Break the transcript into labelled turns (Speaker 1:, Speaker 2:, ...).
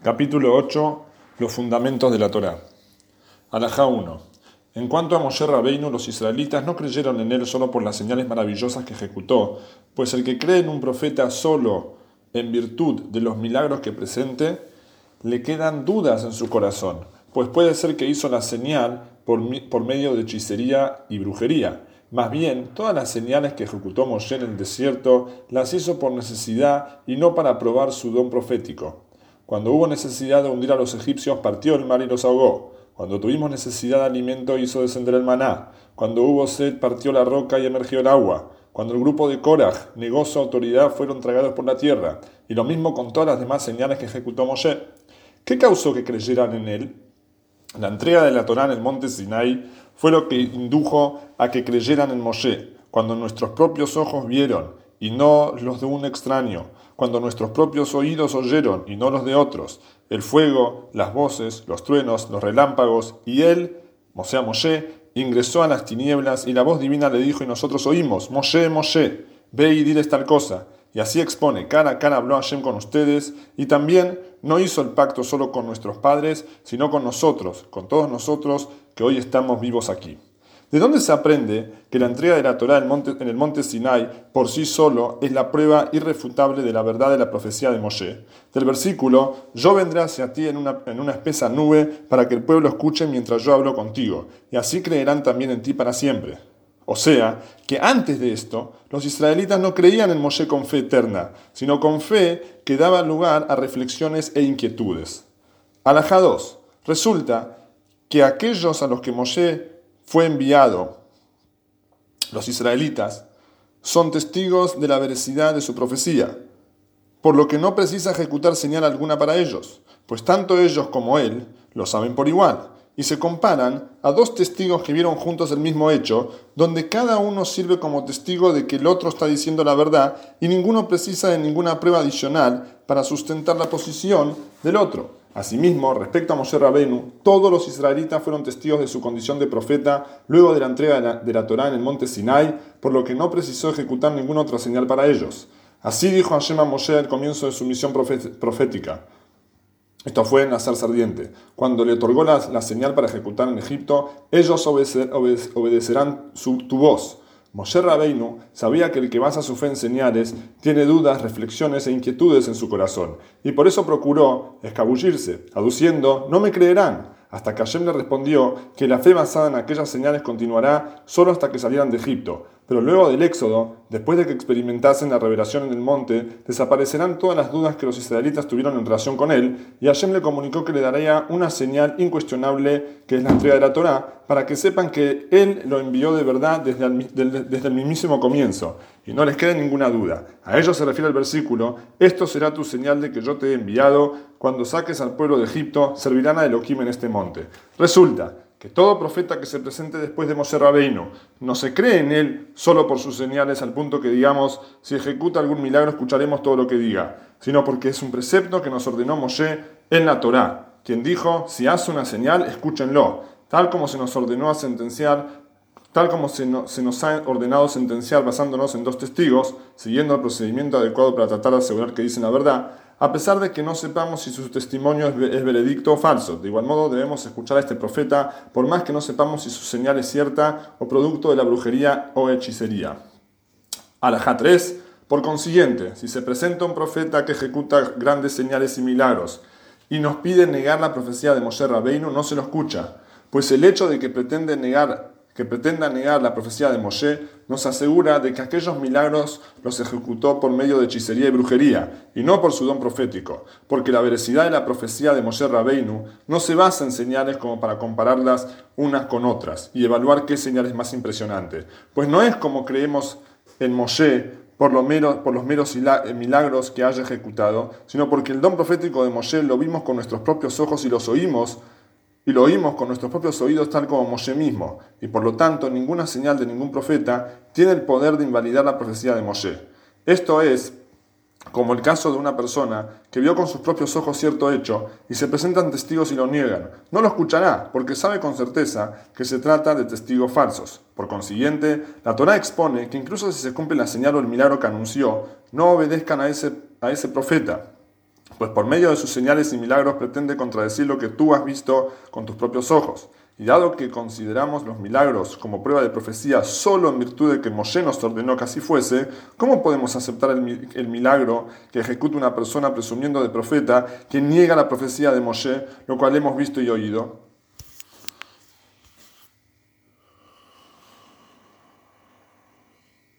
Speaker 1: Capítulo 8. Los fundamentos de la Torá. Alajá 1. En cuanto a Moshe Rabbeinu, los israelitas no creyeron en él solo por las señales maravillosas que ejecutó, pues el que cree en un profeta solo en virtud de los milagros que presente, le quedan dudas en su corazón, pues puede ser que hizo la señal por, medio de hechicería y brujería. Más bien, todas las señales que ejecutó Moshe en el desierto las hizo por necesidad y no para probar su don profético. Cuando hubo necesidad de hundir a los egipcios, partió el mar y los ahogó. Cuando tuvimos necesidad de alimento, hizo descender el maná. Cuando hubo sed, partió la roca y emergió el agua. Cuando el grupo de Korah negó su autoridad, fueron tragados por la tierra. Y lo mismo con todas las demás señales que ejecutó Moshe. ¿Qué causó que creyeran en él? La entrega de la Torá en el monte Sinai fue lo que indujo a que creyeran en Moshe, cuando nuestros propios ojos vieron y no los de un extraño, cuando nuestros propios oídos oyeron y no los de otros, el fuego, las voces, los truenos, los relámpagos, y él, o Moshe, ingresó a las tinieblas y la voz divina le dijo y nosotros oímos, Moshe, Moshe, ve y diles tal cosa. Y así expone, cara a cara habló Hashem con ustedes y también no hizo el pacto solo con nuestros padres, sino con nosotros, con todos nosotros que hoy estamos vivos aquí. ¿De dónde se aprende que la entrega de la Torá en, el monte Sinai por sí solo es la prueba irrefutable de la verdad de la profecía de Moshe? Del versículo, yo vendré hacia ti en una, en una espesa nube para que el pueblo escuche mientras yo hablo contigo, y así creerán también en ti para siempre. O sea, que antes de esto, los israelitas no creían en Moshe con fe eterna, sino con fe que daba lugar a reflexiones e inquietudes. Alajá 2. Resulta que aquellos a los que Moshe fue enviado, los israelitas, son testigos de la veracidad de su profecía, por lo que no precisa ejecutar señal alguna para ellos, pues tanto ellos como él lo saben por igual, y se comparan a dos testigos que vieron juntos el mismo hecho, donde cada uno sirve como testigo de que el otro está diciendo la verdad y ninguno precisa de ninguna prueba adicional para sustentar la posición del otro. Asimismo, respecto a Moshe Rabenu, todos los israelitas fueron testigos de su condición de profeta luego de la entrega de la, Torá en el monte Sinai, por lo que no precisó ejecutar ninguna otra señal para ellos. Así dijo Hashem a Moshe al comienzo de su misión profética. Esto fue en la zarza ardiente. Cuando le otorgó la, señal para ejecutar en Egipto, ellos obedecerán tu voz. Moshe Rabbeinu sabía que el que basa su fe en señales tiene dudas, reflexiones e inquietudes en su corazón, y por eso procuró escabullirse, aduciendo, no me creerán, hasta que Hashem le respondió que la fe basada en aquellas señales continuará solo hasta que salieran de Egipto, pero luego del éxodo, después de que experimentasen la revelación en el monte, desaparecerán todas las dudas que los israelitas tuvieron en relación con él, y Hashem le comunicó que le daría una señal incuestionable, que es la entrega de la Torá, para que sepan que él lo envió de verdad desde el, mismísimo comienzo, y no les quede ninguna duda. A ello se refiere el versículo, esto será tu señal de que yo te he enviado, cuando saques al pueblo de Egipto, servirán a Elohim en este monte. Resulta que todo profeta que se presente después de Moshe Rabbeinu no se cree en él solo por sus señales al punto que digamos, si ejecuta algún milagro escucharemos todo lo que diga, sino porque es un precepto que nos ordenó Moshe en la Torá, quien dijo, si hace una señal, escúchenlo, tal como se nos ordenó a sentenciar, tal como se, se nos ha ordenado sentenciar basándonos en dos testigos, siguiendo el procedimiento adecuado para tratar de asegurar que dicen la verdad, a pesar de que no sepamos si su testimonio es, veredicto o falso. De igual modo debemos escuchar a este profeta, por más que no sepamos si su señal es cierta o producto de la brujería o hechicería. Alajá 3. Por consiguiente, si se presenta un profeta que ejecuta grandes señales y milagros y nos pide negar la profecía de Moshe Rabbeinu, no se lo escucha, pues el hecho de que pretenda negar la profecía de Moshe nos asegura de que aquellos milagros los ejecutó por medio de hechicería y brujería, y no por su don profético, porque la veracidad de la profecía de Moshe Rabbeinu no se basa en señales como para compararlas unas con otras y evaluar qué señal es más impresionante, pues no es como creemos en Moshe por, por los meros milagros que haya ejecutado, sino porque el don profético de Moshe lo vimos con nuestros propios ojos y los oímos y lo oímos con nuestros propios oídos tal como Moshe mismo, y por lo tanto ninguna señal de ningún profeta tiene el poder de invalidar la profecía de Moshe. Esto es como el caso de una persona que vio con sus propios ojos cierto hecho y se presentan testigos y lo niegan. No lo escuchará porque sabe con certeza que se trata de testigos falsos. Por consiguiente, la Torah expone que incluso si se cumple la señal o el milagro que anunció, no obedezcan a ese, a ese profeta pues por medio de sus señales y milagros pretende contradecir lo que tú has visto con tus propios ojos. Y dado que consideramos los milagros como prueba de profecía solo en virtud de que Moshe nos ordenó que así fuese, ¿cómo podemos aceptar el, el, milagro que ejecuta una persona presumiendo de profeta que niega la profecía de Moshe, lo cual hemos visto y oído?